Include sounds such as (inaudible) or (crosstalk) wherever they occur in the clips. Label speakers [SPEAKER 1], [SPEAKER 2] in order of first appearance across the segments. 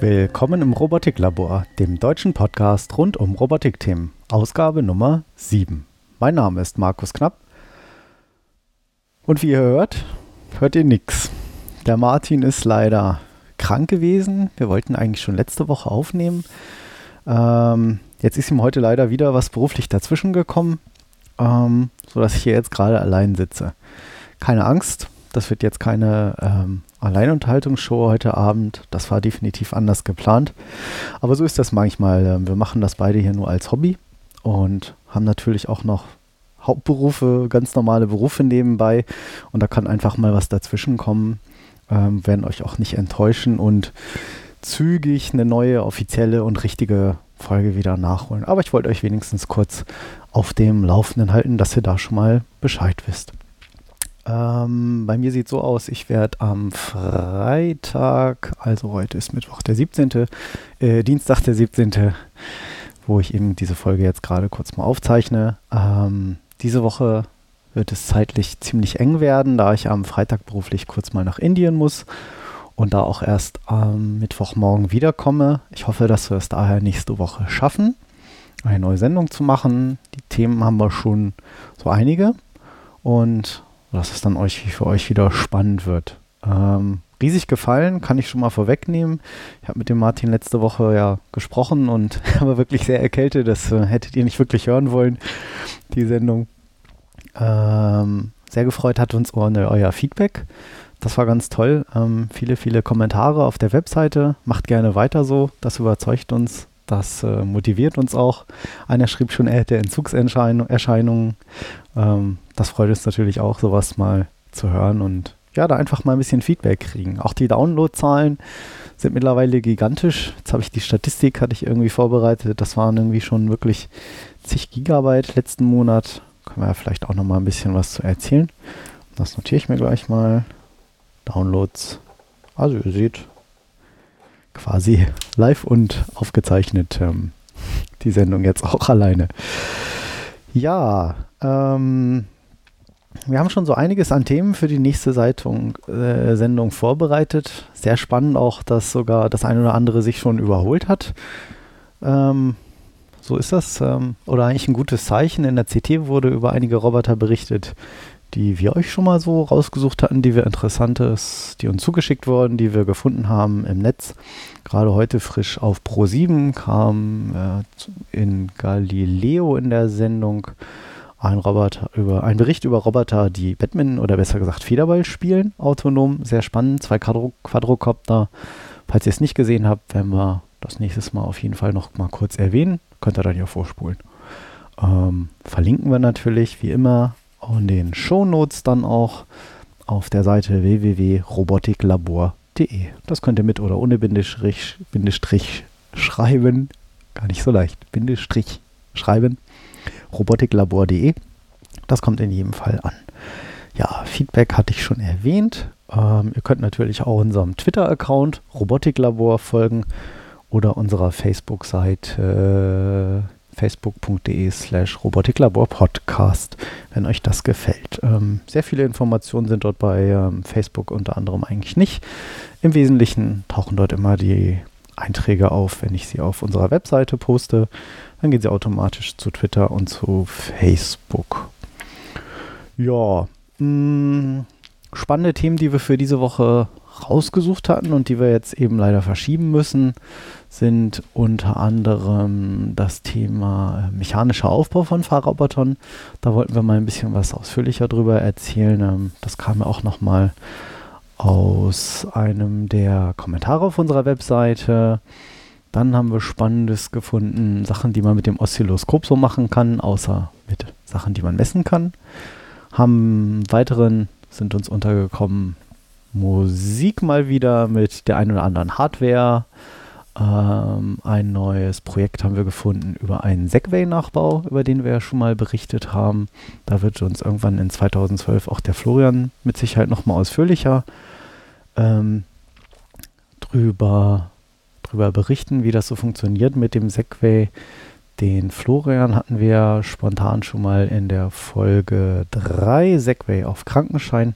[SPEAKER 1] Willkommen im Robotiklabor, dem deutschen Podcast rund um Robotikthemen, Ausgabe Nummer 7. Mein Name ist Markus Knapp und wie ihr hört, hört ihr nichts. Der Martin ist leider krank gewesen. Wir wollten eigentlich schon letzte Woche aufnehmen. Ähm, jetzt ist ihm heute leider wieder was beruflich dazwischen gekommen, ähm, sodass ich hier jetzt gerade allein sitze. Keine Angst, das wird jetzt keine ähm, Alleinunterhaltungsshow heute Abend. Das war definitiv anders geplant. Aber so ist das manchmal. Ähm, wir machen das beide hier nur als Hobby und haben natürlich auch noch Hauptberufe, ganz normale Berufe nebenbei. Und da kann einfach mal was dazwischen kommen. Ähm, werden euch auch nicht enttäuschen und zügig eine neue, offizielle und richtige Folge wieder nachholen. Aber ich wollte euch wenigstens kurz auf dem Laufenden halten, dass ihr da schon mal Bescheid wisst. Ähm, bei mir sieht es so aus, ich werde am Freitag, also heute ist Mittwoch der 17., äh, Dienstag der 17., wo ich eben diese Folge jetzt gerade kurz mal aufzeichne. Ähm, diese Woche wird es zeitlich ziemlich eng werden, da ich am Freitag beruflich kurz mal nach Indien muss und da auch erst am Mittwochmorgen wiederkomme. Ich hoffe, dass wir es daher nächste Woche schaffen, eine neue Sendung zu machen. Die Themen haben wir schon so einige und dass es dann euch für euch wieder spannend wird. Ähm, riesig gefallen, kann ich schon mal vorwegnehmen. Ich habe mit dem Martin letzte Woche ja gesprochen und (laughs) war wirklich sehr erkältet. Das äh, hättet ihr nicht wirklich hören wollen, die Sendung. Ähm, sehr gefreut hat uns euer Feedback. Das war ganz toll. Ähm, viele, viele Kommentare auf der Webseite. Macht gerne weiter so. Das überzeugt uns. Das äh, motiviert uns auch. Einer schrieb schon, er hätte Entzugserscheinungen. Ähm, das freut uns natürlich auch, sowas mal zu hören und ja, da einfach mal ein bisschen Feedback kriegen. Auch die Downloadzahlen sind mittlerweile gigantisch. Jetzt habe ich die Statistik, hatte ich irgendwie vorbereitet. Das waren irgendwie schon wirklich zig Gigabyte letzten Monat. Können wir ja vielleicht auch noch mal ein bisschen was zu erzählen. Das notiere ich mir gleich mal. Downloads. Also ihr seht, quasi live und aufgezeichnet ähm, die Sendung jetzt auch (laughs) alleine. Ja, ähm, wir haben schon so einiges an Themen für die nächste Seitung, äh, Sendung vorbereitet. Sehr spannend auch, dass sogar das eine oder andere sich schon überholt hat. Ähm, so ist das. Ähm, oder eigentlich ein gutes Zeichen. In der CT wurde über einige Roboter berichtet, die wir euch schon mal so rausgesucht hatten, die wir interessantes, die uns zugeschickt wurden, die wir gefunden haben im Netz. Gerade heute frisch auf Pro 7 kam äh, in Galileo in der Sendung ein Roboter über ein Bericht über Roboter, die Batman oder besser gesagt Federball spielen, autonom, sehr spannend, zwei Quadro Quadrocopter. Falls ihr es nicht gesehen habt, werden wir das nächstes Mal auf jeden Fall noch mal kurz erwähnen. Könnt ihr dann ja vorspulen. Ähm, verlinken wir natürlich wie immer in den Shownotes dann auch auf der Seite www.robotiklabor.de. Das könnt ihr mit oder ohne Bindestrich, Bindestrich schreiben. Gar nicht so leicht. Bindestrich schreiben. robotiklabor.de. Das kommt in jedem Fall an. Ja, Feedback hatte ich schon erwähnt. Ähm, ihr könnt natürlich auch unserem Twitter-Account Robotiklabor folgen oder unserer Facebook-Seite äh, facebook.de slash robotiklaborpodcast, wenn euch das gefällt. Ähm, sehr viele Informationen sind dort bei ähm, Facebook unter anderem eigentlich nicht. Im Wesentlichen tauchen dort immer die Einträge auf, wenn ich sie auf unserer Webseite poste. Dann gehen sie automatisch zu Twitter und zu Facebook. Ja, mh, mm, spannende Themen, die wir für diese Woche rausgesucht hatten und die wir jetzt eben leider verschieben müssen, sind unter anderem das Thema äh, mechanischer Aufbau von Fahrrobotern. Da wollten wir mal ein bisschen was ausführlicher drüber erzählen. Ähm, das kam ja auch nochmal aus einem der Kommentare auf unserer Webseite. Dann haben wir Spannendes gefunden, Sachen, die man mit dem Oszilloskop so machen kann, außer mit Sachen, die man messen kann. Haben weiteren sind uns untergekommen Musik mal wieder mit der einen oder anderen Hardware. Ähm, ein neues Projekt haben wir gefunden über einen Segway-Nachbau, über den wir ja schon mal berichtet haben. Da wird uns irgendwann in 2012 auch der Florian mit Sicherheit nochmal ausführlicher ähm, drüber, drüber berichten, wie das so funktioniert mit dem Segway. Den Florian hatten wir spontan schon mal in der Folge 3, Segway auf Krankenschein.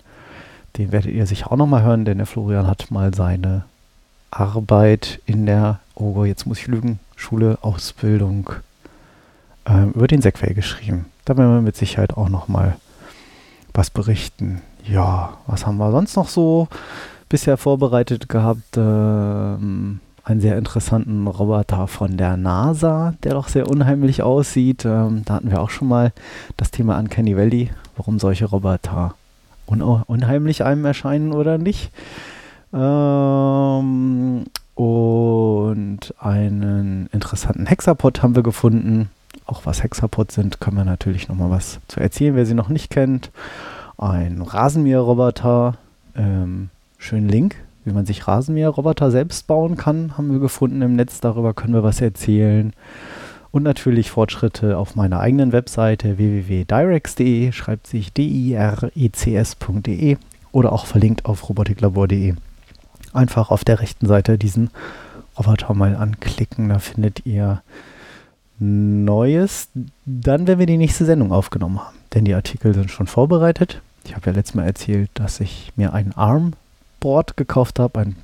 [SPEAKER 1] Den werdet ihr sicher auch nochmal hören, denn der Florian hat mal seine Arbeit in der, oh, jetzt muss ich lügen, Schule, Ausbildung äh, über den Segway geschrieben. Da werden wir mit Sicherheit auch nochmal was berichten. Ja, was haben wir sonst noch so bisher vorbereitet gehabt? Ähm, einen sehr interessanten Roboter von der NASA, der doch sehr unheimlich aussieht. Ähm, da hatten wir auch schon mal das Thema Uncanny Valley, warum solche Roboter un unheimlich einem erscheinen oder nicht. Ähm, und einen interessanten Hexapod haben wir gefunden. Auch was Hexapods sind, können wir natürlich nochmal was zu erzählen, wer sie noch nicht kennt. Ein Rasenmäherroboter, ähm, schön Link, wie man sich Rasenmäherroboter selbst bauen kann, haben wir gefunden im Netz. Darüber können wir was erzählen. Und natürlich Fortschritte auf meiner eigenen Webseite www.direx.de, schreibt sich d-i-r-e-c-s.de oder auch verlinkt auf robotiklabor.de einfach auf der rechten Seite diesen Roboter mal anklicken. Da findet ihr Neues, dann, wenn wir die nächste Sendung aufgenommen haben. Denn die Artikel sind schon vorbereitet. Ich habe ja letztes Mal erzählt, dass ich mir ein ARM-Board gekauft habe, ein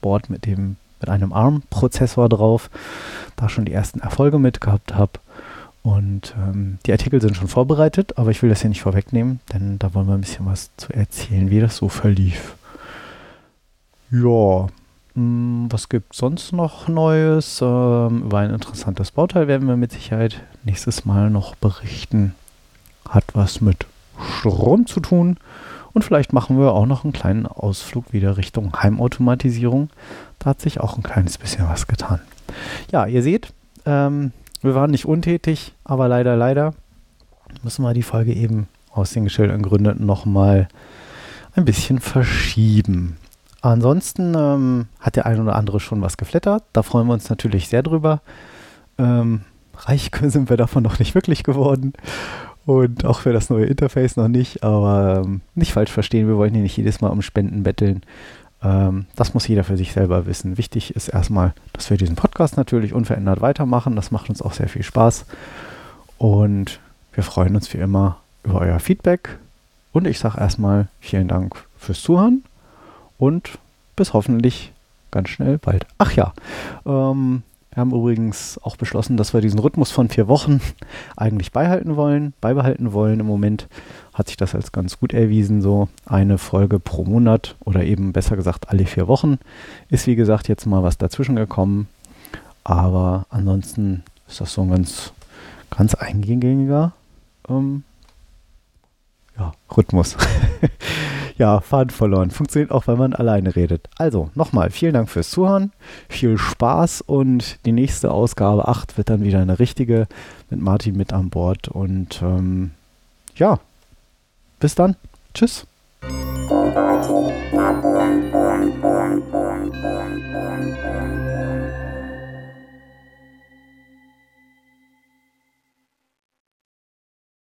[SPEAKER 1] Board mit, dem, mit einem ARM-Prozessor drauf, da schon die ersten Erfolge mit gehabt habe. Und ähm, die Artikel sind schon vorbereitet, aber ich will das hier nicht vorwegnehmen, denn da wollen wir ein bisschen was zu erzählen, wie das so verlief. Ja, hm, was gibt sonst noch Neues? Ähm, über ein interessantes Bauteil werden wir mit Sicherheit nächstes Mal noch berichten. Hat was mit Strom zu tun. Und vielleicht machen wir auch noch einen kleinen Ausflug wieder Richtung Heimautomatisierung. Da hat sich auch ein kleines bisschen was getan. Ja, ihr seht, ähm, wir waren nicht untätig, aber leider, leider müssen wir die Folge eben aus den geschilderten Gründen nochmal ein bisschen verschieben. Ansonsten ähm, hat der ein oder andere schon was geflattert. Da freuen wir uns natürlich sehr drüber. Ähm, reich (laughs) sind wir davon noch nicht wirklich geworden. Und auch für das neue Interface noch nicht. Aber ähm, nicht falsch verstehen, wir wollen hier nicht jedes Mal um Spenden betteln. Ähm, das muss jeder für sich selber wissen. Wichtig ist erstmal, dass wir diesen Podcast natürlich unverändert weitermachen. Das macht uns auch sehr viel Spaß. Und wir freuen uns wie immer über euer Feedback. Und ich sage erstmal vielen Dank fürs Zuhören und bis hoffentlich ganz schnell bald. Ach ja, ähm, wir haben übrigens auch beschlossen, dass wir diesen Rhythmus von vier Wochen (laughs) eigentlich beibehalten wollen, beibehalten wollen. Im Moment hat sich das als ganz gut erwiesen, so eine Folge pro Monat oder eben besser gesagt alle vier Wochen. Ist wie gesagt jetzt mal was dazwischen gekommen, aber ansonsten ist das so ein ganz, ganz eingängiger ähm, ja, Rhythmus. (laughs) ja, Faden verloren. Funktioniert auch, wenn man alleine redet. Also, nochmal, vielen Dank fürs Zuhören. Viel Spaß und die nächste Ausgabe 8 wird dann wieder eine richtige mit Martin mit an Bord. Und ähm, ja, bis dann. Tschüss.